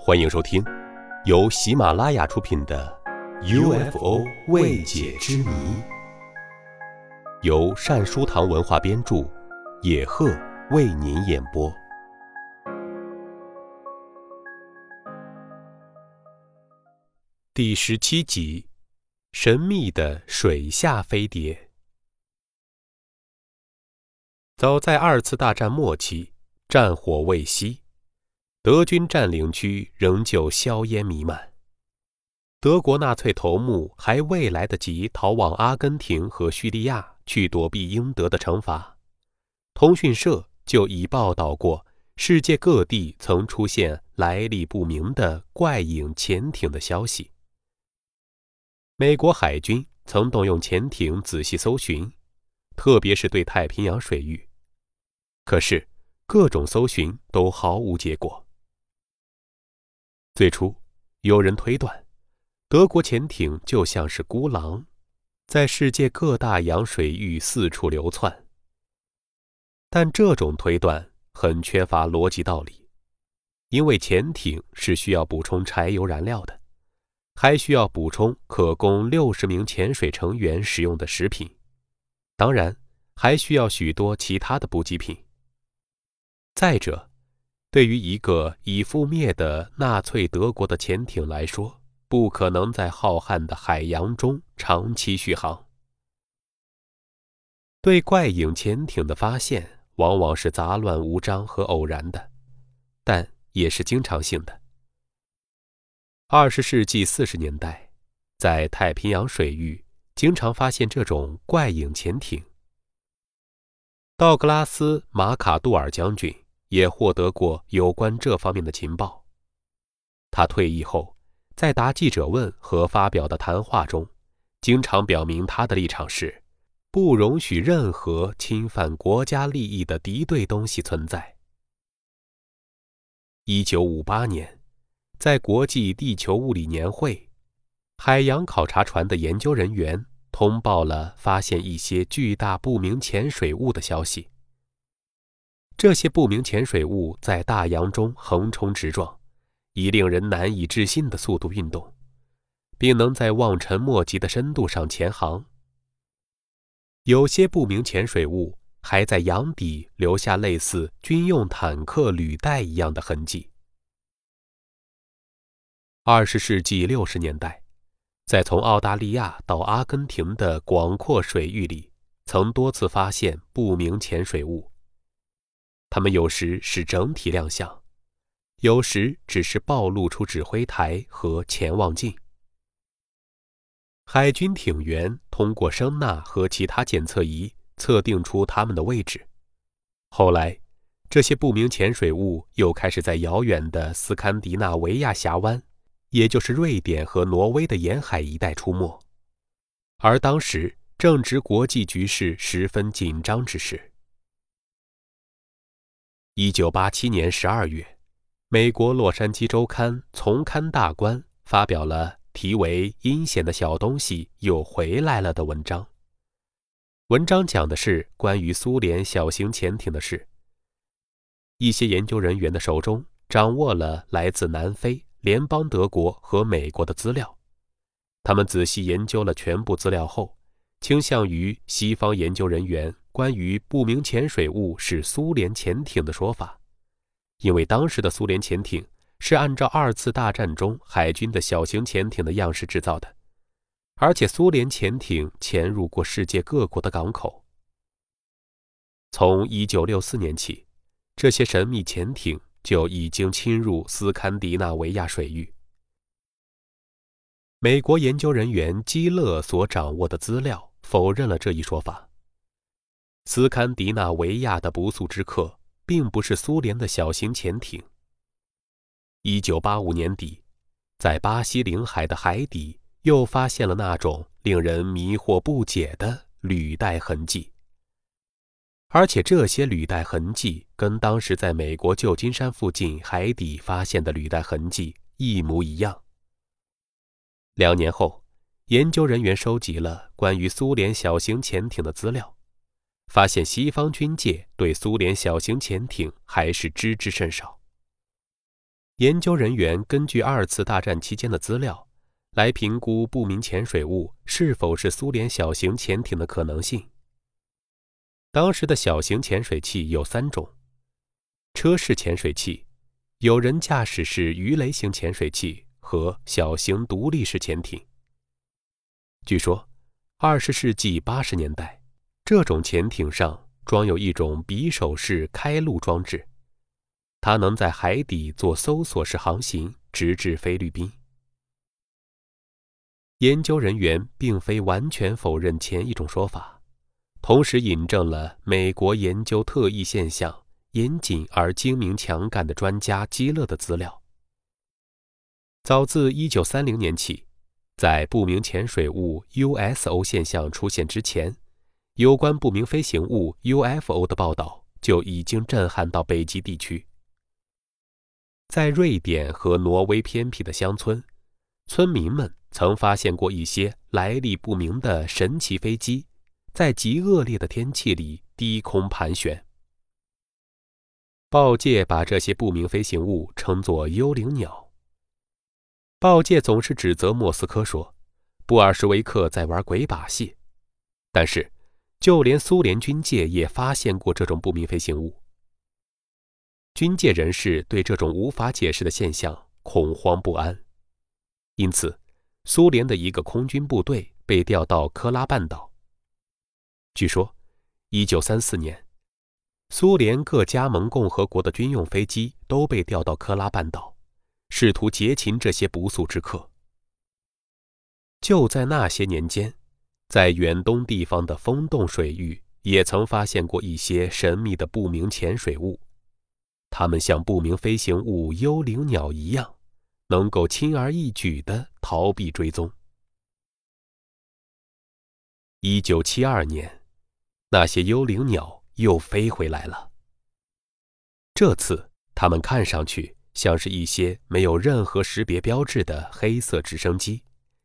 欢迎收听，由喜马拉雅出品的《UFO 未解之谜》，由善书堂文化编著，野鹤为您演播。第十七集：神秘的水下飞碟。早在二次大战末期，战火未熄。德军占领区仍旧硝烟弥漫，德国纳粹头目还未来得及逃往阿根廷和叙利亚去躲避英德的惩罚，通讯社就已报道过世界各地曾出现来历不明的怪影潜艇的消息。美国海军曾动用潜艇仔细搜寻，特别是对太平洋水域，可是各种搜寻都毫无结果。最初，有人推断，德国潜艇就像是孤狼，在世界各大洋水域四处流窜。但这种推断很缺乏逻辑道理，因为潜艇是需要补充柴油燃料的，还需要补充可供六十名潜水成员使用的食品，当然还需要许多其他的补给品。再者，对于一个已覆灭的纳粹德国的潜艇来说，不可能在浩瀚的海洋中长期续航。对怪影潜艇的发现往往是杂乱无章和偶然的，但也是经常性的。二十世纪四十年代，在太平洋水域经常发现这种怪影潜艇。道格拉斯·马卡杜尔将军。也获得过有关这方面的情报。他退役后，在答记者问和发表的谈话中，经常表明他的立场是：不容许任何侵犯国家利益的敌对东西存在。一九五八年，在国际地球物理年会，海洋考察船的研究人员通报了发现一些巨大不明潜水物的消息。这些不明潜水物在大洋中横冲直撞，以令人难以置信的速度运动，并能在望尘莫及的深度上潜航。有些不明潜水物还在洋底留下类似军用坦克履带一样的痕迹。二十世纪六十年代，在从澳大利亚到阿根廷的广阔水域里，曾多次发现不明潜水物。他们有时是整体亮相，有时只是暴露出指挥台和潜望镜。海军艇员通过声呐和其他检测仪测定出他们的位置。后来，这些不明潜水物又开始在遥远的斯堪的纳维亚峡湾，也就是瑞典和挪威的沿海一带出没，而当时正值国际局势十分紧张之时。一九八七年十二月，美国《洛杉矶周刊》从刊大观发表了题为“阴险的小东西又回来了”的文章。文章讲的是关于苏联小型潜艇的事。一些研究人员的手中掌握了来自南非、联邦德国和美国的资料，他们仔细研究了全部资料后，倾向于西方研究人员。关于不明潜水物是苏联潜艇的说法，因为当时的苏联潜艇是按照二次大战中海军的小型潜艇的样式制造的，而且苏联潜艇潜入过世界各国的港口。从1964年起，这些神秘潜艇就已经侵入斯堪的纳维亚水域。美国研究人员基勒所掌握的资料否认了这一说法。斯堪的纳维亚的不速之客，并不是苏联的小型潜艇。一九八五年底，在巴西领海的海底又发现了那种令人迷惑不解的履带痕迹，而且这些履带痕迹跟当时在美国旧金山附近海底发现的履带痕迹一模一样。两年后，研究人员收集了关于苏联小型潜艇的资料。发现西方军界对苏联小型潜艇还是知之甚少。研究人员根据二次大战期间的资料，来评估不明潜水物是否是苏联小型潜艇的可能性。当时的小型潜水器有三种：车式潜水器、有人驾驶式鱼雷型潜水器和小型独立式潜艇。据说，二十世纪八十年代，这种潜艇上装有一种匕首式开路装置。它能在海底做搜索式航行，直至菲律宾。研究人员并非完全否认前一种说法，同时引证了美国研究特异现象严谨而精明强干的专家基勒的资料。早自1930年起，在不明潜水物 USO 现象出现之前，有关不明飞行物 UFO 的报道就已经震撼到北极地区。在瑞典和挪威偏僻的乡村，村民们曾发现过一些来历不明的神奇飞机，在极恶劣的天气里低空盘旋。报界把这些不明飞行物称作“幽灵鸟”。报界总是指责莫斯科说，布尔什维克在玩鬼把戏，但是，就连苏联军界也发现过这种不明飞行物。军界人士对这种无法解释的现象恐慌不安，因此，苏联的一个空军部队被调到科拉半岛。据说，1934年，苏联各加盟共和国的军用飞机都被调到科拉半岛，试图劫擒这些不速之客。就在那些年间，在远东地方的风洞水域也曾发现过一些神秘的不明潜水物。它们像不明飞行物“幽灵鸟”一样，能够轻而易举地逃避追踪。一九七二年，那些幽灵鸟又飞回来了。这次，它们看上去像是一些没有任何识别标志的黑色直升机，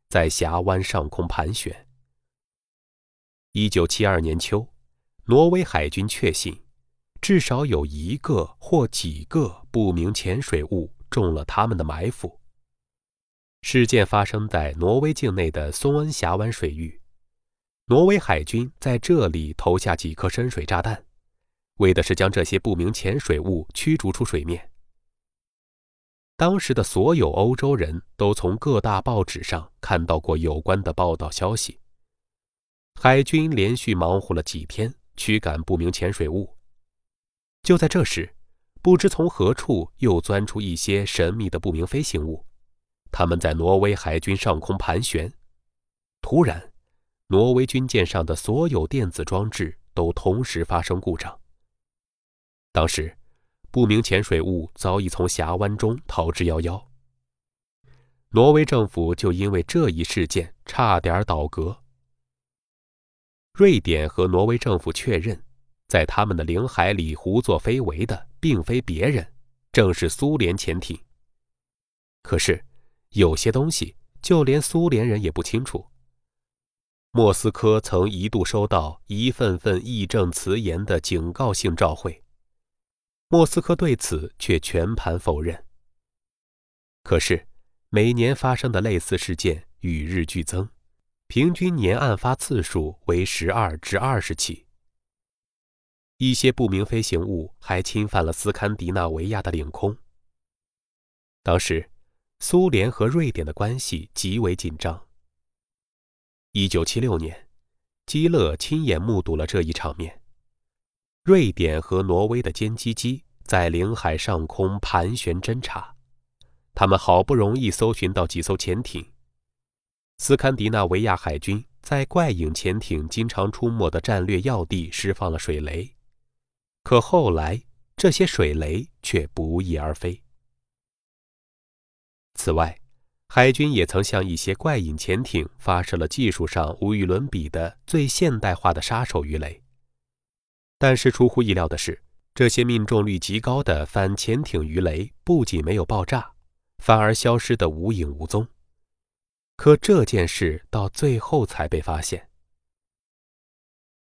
在峡湾上空盘旋。一九七二年秋，挪威海军确信。至少有一个或几个不明潜水物中了他们的埋伏。事件发生在挪威境内的松恩峡湾水域，挪威海军在这里投下几颗深水炸弹，为的是将这些不明潜水物驱逐出水面。当时的所有欧洲人都从各大报纸上看到过有关的报道消息。海军连续忙活了几天，驱赶不明潜水物。就在这时，不知从何处又钻出一些神秘的不明飞行物，他们在挪威海军上空盘旋。突然，挪威军舰上的所有电子装置都同时发生故障。当时，不明潜水物早已从峡湾中逃之夭夭。挪威政府就因为这一事件差点倒戈。瑞典和挪威政府确认。在他们的领海里胡作非为的，并非别人，正是苏联潜艇。可是，有些东西就连苏联人也不清楚。莫斯科曾一度收到一份份义正辞严的警告性照会，莫斯科对此却全盘否认。可是，每年发生的类似事件与日俱增，平均年案发次数为十二至二十起。一些不明飞行物还侵犯了斯堪的纳维亚的领空。当时，苏联和瑞典的关系极为紧张。一九七六年，基勒亲眼目睹了这一场面：瑞典和挪威的歼击机在领海上空盘旋侦察，他们好不容易搜寻到几艘潜艇。斯堪的纳维亚海军在怪影潜艇经常出没的战略要地释放了水雷。可后来，这些水雷却不翼而飞。此外，海军也曾向一些怪影潜艇发射了技术上无与伦比的最现代化的杀手鱼雷。但是出乎意料的是，这些命中率极高的反潜艇鱼雷不仅没有爆炸，反而消失得无影无踪。可这件事到最后才被发现。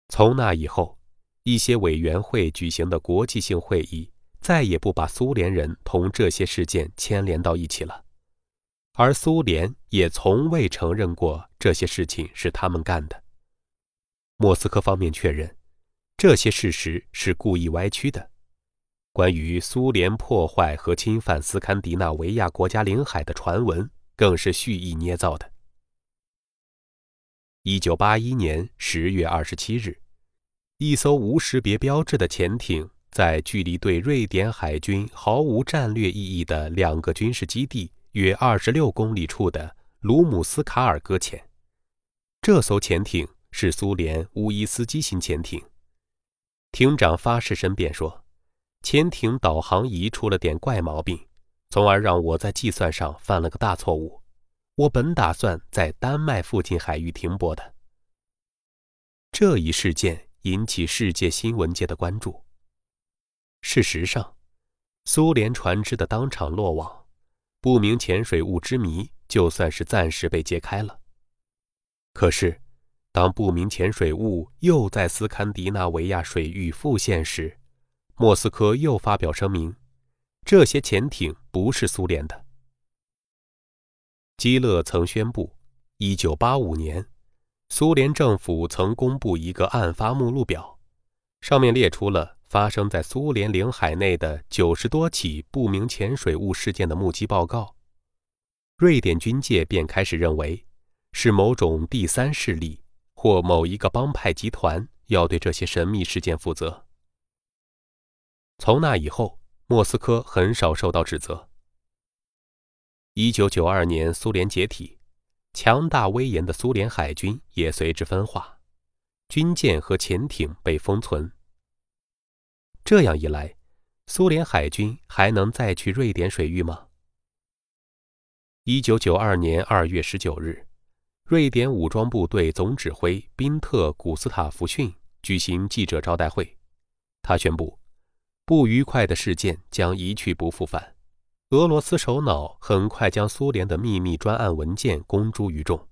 从那以后。一些委员会举行的国际性会议，再也不把苏联人同这些事件牵连到一起了，而苏联也从未承认过这些事情是他们干的。莫斯科方面确认，这些事实是故意歪曲的。关于苏联破坏和侵犯斯堪的纳维亚国家领海的传闻，更是蓄意捏造的。一九八一年十月二十七日，一艘无识别标志的潜艇在距离对瑞典海军毫无战略意义的两个军事基地约二十六公里处的卢姆斯卡尔搁浅。这艘潜艇是苏联乌伊斯基型潜艇。艇长发誓申辩说。潜艇导航仪出了点怪毛病，从而让我在计算上犯了个大错误。我本打算在丹麦附近海域停泊的。这一事件引起世界新闻界的关注。事实上，苏联船只的当场落网，不明潜水物之谜就算是暂时被揭开了。可是，当不明潜水物又在斯堪的纳维亚水域复现时，莫斯科又发表声明，这些潜艇不是苏联的。基勒曾宣布，1985年，苏联政府曾公布一个案发目录表，上面列出了发生在苏联领海内的九十多起不明潜水物事件的目击报告。瑞典军界便开始认为，是某种第三势力或某一个帮派集团要对这些神秘事件负责。从那以后，莫斯科很少受到指责。一九九二年，苏联解体，强大威严的苏联海军也随之分化，军舰和潜艇被封存。这样一来，苏联海军还能再去瑞典水域吗？一九九二年二月十九日，瑞典武装部队总指挥宾特·古斯塔夫逊举行记者招待会，他宣布。不愉快的事件将一去不复返。俄罗斯首脑很快将苏联的秘密专案文件公诸于众。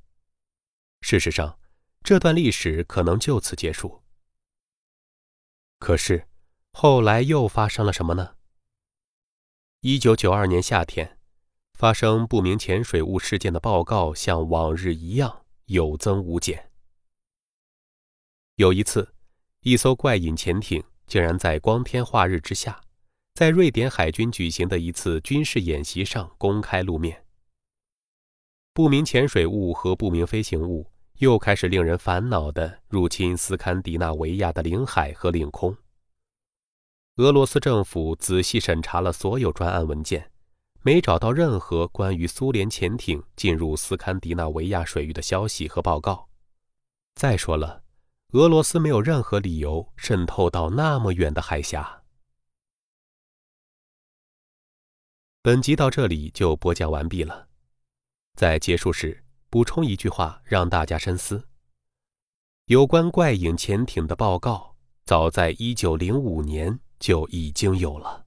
事实上，这段历史可能就此结束。可是，后来又发生了什么呢？一九九二年夏天，发生不明潜水物事件的报告像往日一样有增无减。有一次，一艘怪影潜艇。竟然在光天化日之下，在瑞典海军举行的一次军事演习上公开露面。不明潜水物和不明飞行物又开始令人烦恼地入侵斯堪的纳维亚的领海和领空。俄罗斯政府仔细审查了所有专案文件，没找到任何关于苏联潜艇进入斯堪的纳维亚水域的消息和报告。再说了。俄罗斯没有任何理由渗透到那么远的海峡。本集到这里就播讲完毕了，在结束时补充一句话，让大家深思：有关怪影潜艇的报告，早在一九零五年就已经有了。